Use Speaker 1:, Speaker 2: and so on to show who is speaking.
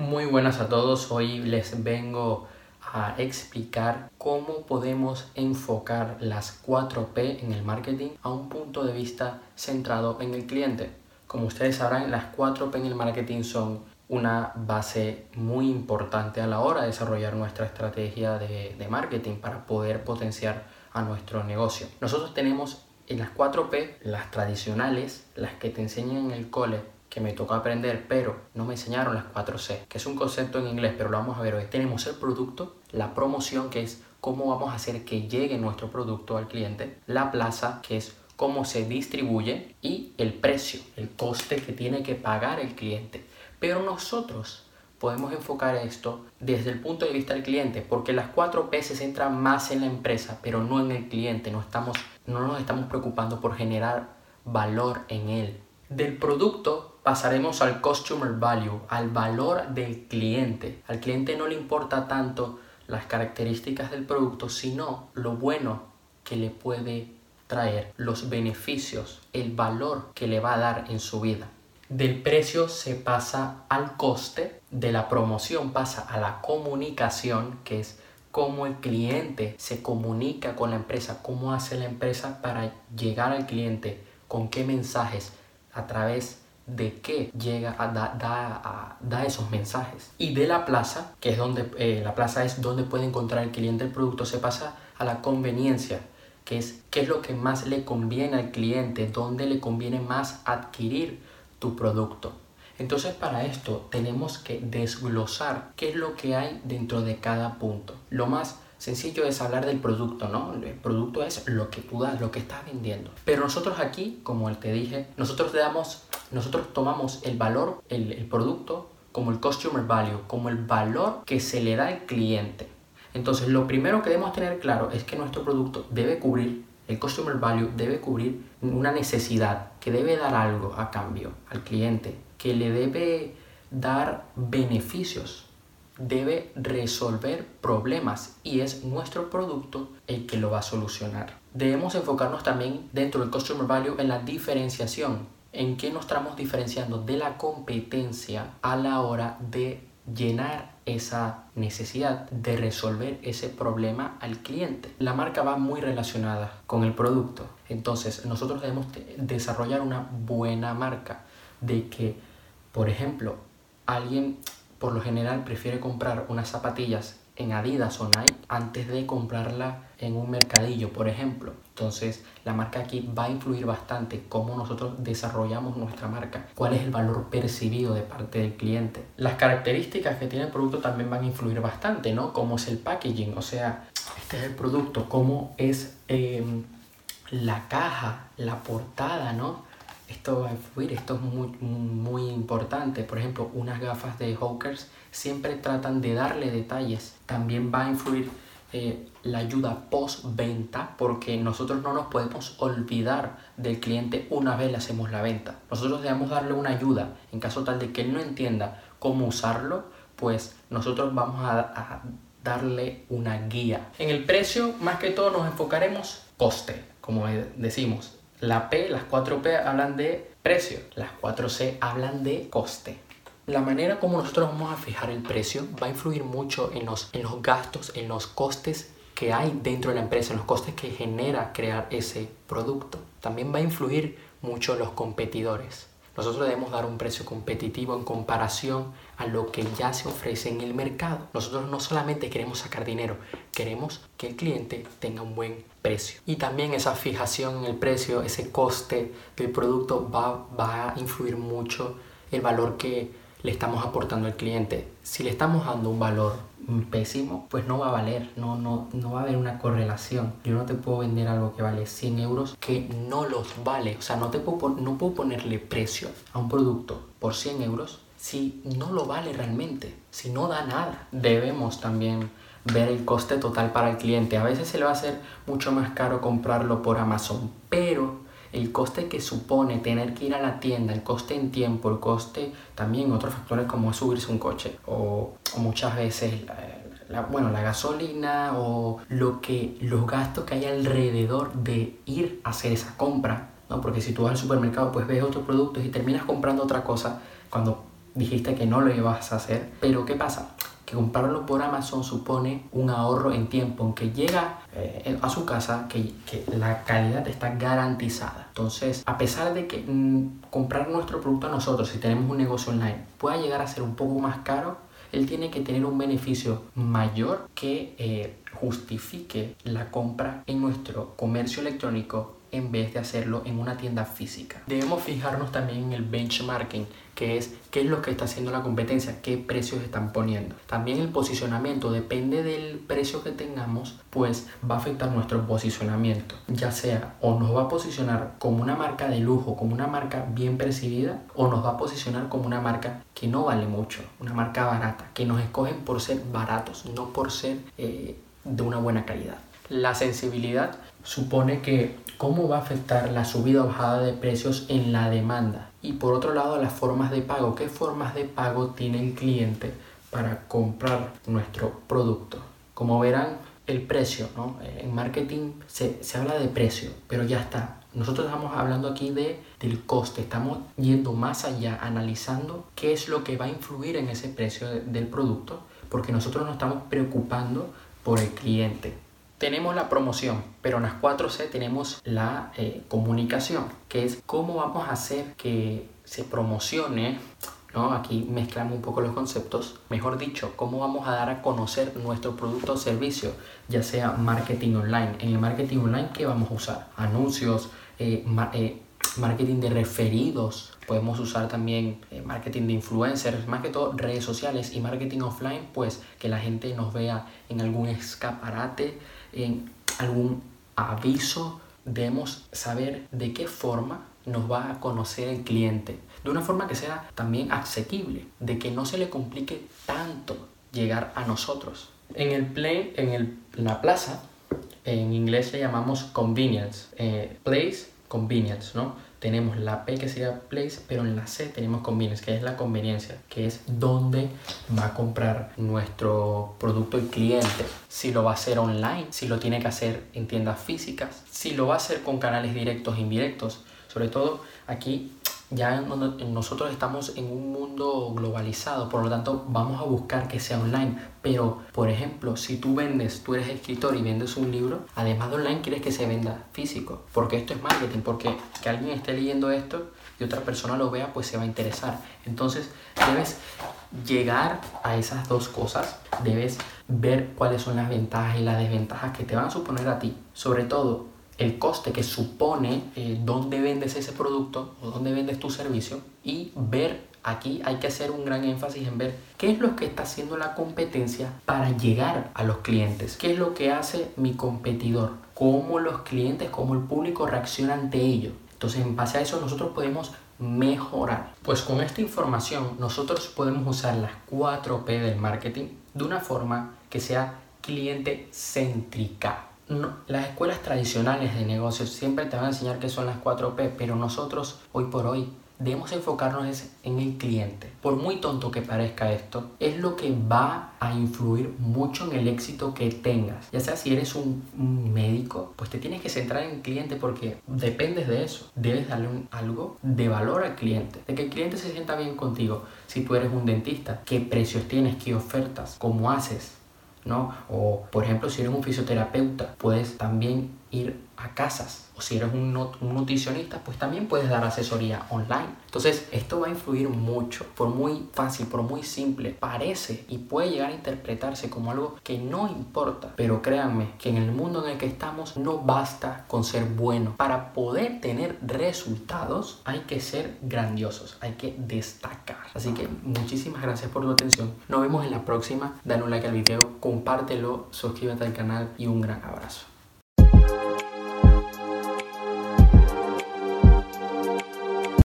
Speaker 1: Muy buenas a todos, hoy les vengo a explicar cómo podemos enfocar las 4P en el marketing a un punto de vista centrado en el cliente. Como ustedes sabrán, las 4P en el marketing son una base muy importante a la hora de desarrollar nuestra estrategia de, marketing para poder potenciar a nuestro negocio. Nosotros tenemos en las 4P, las tradicionales, las que te enseñan en el cole, que me tocó aprender, pero no me enseñaron las 4C, que es un concepto en inglés, pero lo vamos a ver hoy. Tenemos el producto, la promoción, que es cómo vamos a hacer que llegue nuestro producto al cliente, la plaza, que es cómo se distribuye, y el precio, el coste que tiene que pagar el cliente. Pero nosotros podemos enfocar esto desde el punto de vista del cliente, porque las 4P se centran más en la empresa, pero no en el cliente, no, estamos, no nos estamos preocupando por generar valor en él. Del producto pasaremos al customer value, al valor del cliente. Al cliente no le importa tanto las características del producto, sino lo bueno que le puede traer, los beneficios, el valor que le va a dar en su vida. Del precio se pasa al coste, de la promoción pasa a la comunicación, que es cómo el cliente se comunica con la empresa, cómo hace la empresa para llegar al cliente, con qué mensajes, a través de qué llega a dar esos mensajes. Y de la plaza, que es donde eh, la plaza es donde puede encontrar el cliente el producto, se pasa a la conveniencia, que es qué es lo que más le conviene al cliente, dónde le conviene más adquirir tu producto. Entonces para esto tenemos que desglosar qué es lo que hay dentro de cada punto. Lo más sencillo es hablar del producto, ¿no? El producto es lo que tú das, lo que estás vendiendo. Pero nosotros aquí, como te dije, nosotros damos, nosotros tomamos el valor, el, el producto, como el customer value, como el valor que se le da al cliente. Entonces, lo primero que debemos tener claro es que nuestro producto debe cubrir, el customer value debe cubrir una necesidad, que debe dar algo a cambio al cliente, que le debe dar beneficios debe resolver problemas y es nuestro producto el que lo va a solucionar. Debemos enfocarnos también dentro del Customer Value en la diferenciación, en qué nos estamos diferenciando de la competencia a la hora de llenar esa necesidad de resolver ese problema al cliente. La marca va muy relacionada con el producto. Entonces nosotros debemos desarrollar una buena marca de que, por ejemplo, alguien por lo general prefiere comprar unas zapatillas en Adidas o Nike antes de comprarla en un mercadillo, por ejemplo. Entonces, la marca aquí va a influir bastante cómo nosotros desarrollamos nuestra marca, cuál es el valor percibido de parte del cliente. Las características que tiene el producto también van a influir bastante, ¿no? Cómo es el packaging, o sea, este es el producto, cómo es em, la caja, la portada, ¿no? Esto va a influir, esto es muy, muy importante. Por ejemplo, unas gafas de Hawkers siempre tratan de darle detalles. También va a influir eh, la ayuda post-venta porque nosotros no nos podemos olvidar del cliente una vez le hacemos la venta. Nosotros debemos darle una ayuda en caso tal de que él no entienda cómo usarlo, pues nosotros vamos a, a darle una guía. En el precio, más que todo, nos enfocaremos coste, como decimos la P, las 4P hablan de precio, las 4C hablan de coste. La manera como nosotros vamos a fijar el precio va a influir mucho en los, en los gastos, en los costes que hay dentro de la empresa, en los costes que genera crear ese producto. También va a influir mucho los competidores. Nosotros debemos dar un precio competitivo en comparación a lo que ya se ofrece en el mercado. Nosotros no solamente queremos sacar dinero, queremos que el cliente tenga un buen precio. Y también esa fijación en el precio, ese coste del producto va, va a influir mucho el valor que le estamos aportando al cliente. Si le estamos dando un valor pésimo, pues no va a valer, no, no, no va a haber una correlación. Yo no te puedo vender algo que vale 100 euros que no los vale. O sea, no, te puedo, no puedo ponerle precio a un producto por 100 euros si no lo vale realmente, si no da nada. Debemos también ver el coste total para el cliente. A veces se le va a hacer mucho más caro comprarlo por Amazon, pero el coste que supone tener que ir a la tienda, el coste en tiempo, el coste también otros factores como subirse un coche o, muchas veces la, bueno, la gasolina o lo que, los gastos que hay alrededor de ir a hacer esa compra, ¿no? Porque si tú vas al supermercado pues ves otros productos y terminas comprando otra cosa cuando dijiste que no lo ibas a hacer, pero ¿qué pasa? que comprarlo por Amazon supone un ahorro en tiempo, aunque llega eh, a su casa, que, que, la calidad está garantizada. Entonces, a pesar de que mm, comprar nuestro producto a nosotros, si tenemos un negocio online, pueda llegar a ser un poco más caro, él tiene que tener un beneficio mayor que eh, justifique la compra en nuestro comercio electrónico en vez de hacerlo en una tienda física. Debemos fijarnos también en el benchmarking, que es qué es lo que está haciendo la competencia, qué precios están poniendo. También el posicionamiento depende del precio que tengamos, pues va a afectar nuestro posicionamiento, ya sea o nos va a posicionar como una marca de lujo, como una marca bien percibida, o nos va a posicionar como una marca que no vale mucho, una marca barata, que nos escogen por ser baratos, no por ser eh, de una buena calidad. La sensibilidad supone que cómo va a afectar la subida o bajada de precios en la demanda. Y por otro lado, las formas de pago. ¿Qué formas de pago tiene el cliente para comprar nuestro producto? Como verán, el precio, ¿no? En marketing se, se habla de precio, pero ya está. Nosotros estamos hablando aquí de, del coste, estamos yendo más allá, analizando qué es lo que va a influir en ese precio del producto, porque nosotros nos estamos preocupando por el cliente. Tenemos la promoción, pero en las 4C tenemos la eh, comunicación, que es cómo vamos a hacer que se promocione ¿no? Aquí mezclamos un poco los conceptos. Mejor dicho, cómo vamos a dar a conocer nuestro producto o servicio, ya sea marketing online. En el marketing online, ¿qué vamos a usar? Anuncios, eh, eh, marketing de referidos. Podemos usar también marketing de influencers, más que todo redes sociales y marketing offline, pues que la gente nos vea en algún escaparate en algún aviso, debemos saber de qué forma nos va a conocer el cliente. De una forma que sea también asequible, de que no se le complique tanto llegar a nosotros. En el play, en, el, la plaza, en inglés le llamamos convenience. Eh, place, convenience, ¿no? tenemos la P que sería place, pero en la C tenemos convenience, que es la conveniencia, que es donde va a comprar nuestro producto el cliente. Si lo va a hacer online, si lo tiene que hacer en tiendas físicas, si lo va a hacer con canales directos e indirectos. Sobre todo aquí ya nosotros estamos en un mundo globalizado, por lo tanto vamos a buscar que sea online. Pero, por ejemplo, si tú vendes, tú eres escritor y vendes un libro, además de online quieres que se venda físico, porque esto es marketing, porque que alguien esté leyendo esto y otra persona lo vea, pues se va a interesar. Entonces, debes llegar a esas dos cosas, debes ver cuáles son las ventajas y las desventajas que te van a suponer a ti. Sobre todo, el coste que supone eh, dónde vendes ese producto o dónde vendes tu servicio y ver aquí hay que hacer un gran énfasis en ver qué es lo que está haciendo la competencia para llegar a los clientes, qué es lo que hace mi competidor, cómo los clientes, cómo el público reacciona ante ello. Entonces en base a eso nosotros podemos mejorar. Pues con esta información nosotros podemos usar las 4P del marketing de una forma que sea cliente céntrica las escuelas tradicionales de negocios siempre te van a enseñar que son las 4P, pero nosotros hoy por hoy debemos enfocarnos en el cliente. Por muy tonto que parezca esto, es lo que va a influir mucho en el éxito que tengas. Ya sea si eres un, médico, pues te tienes que centrar en el cliente porque dependes de eso. Debes darle algo de valor al cliente, de que el cliente se sienta bien contigo. Si tú eres un dentista, qué precios tienes, qué ofertas, cómo haces, ¿no? O por ejemplo, si eres un fisioterapeuta, puedes también ir a casas. O si eres un, nutricionista, pues también puedes dar asesoría online. Entonces, esto va a influir mucho. Por muy fácil, por muy simple, parece y puede llegar a interpretarse como algo que no importa. Pero créanme que en el mundo en el que estamos no basta con ser bueno. Para poder tener resultados hay que ser grandiosos, hay que destacar. Así que muchísimas gracias por tu atención. Nos vemos en la próxima. Dale un like al video, compártelo, suscríbete al canal y un gran abrazo.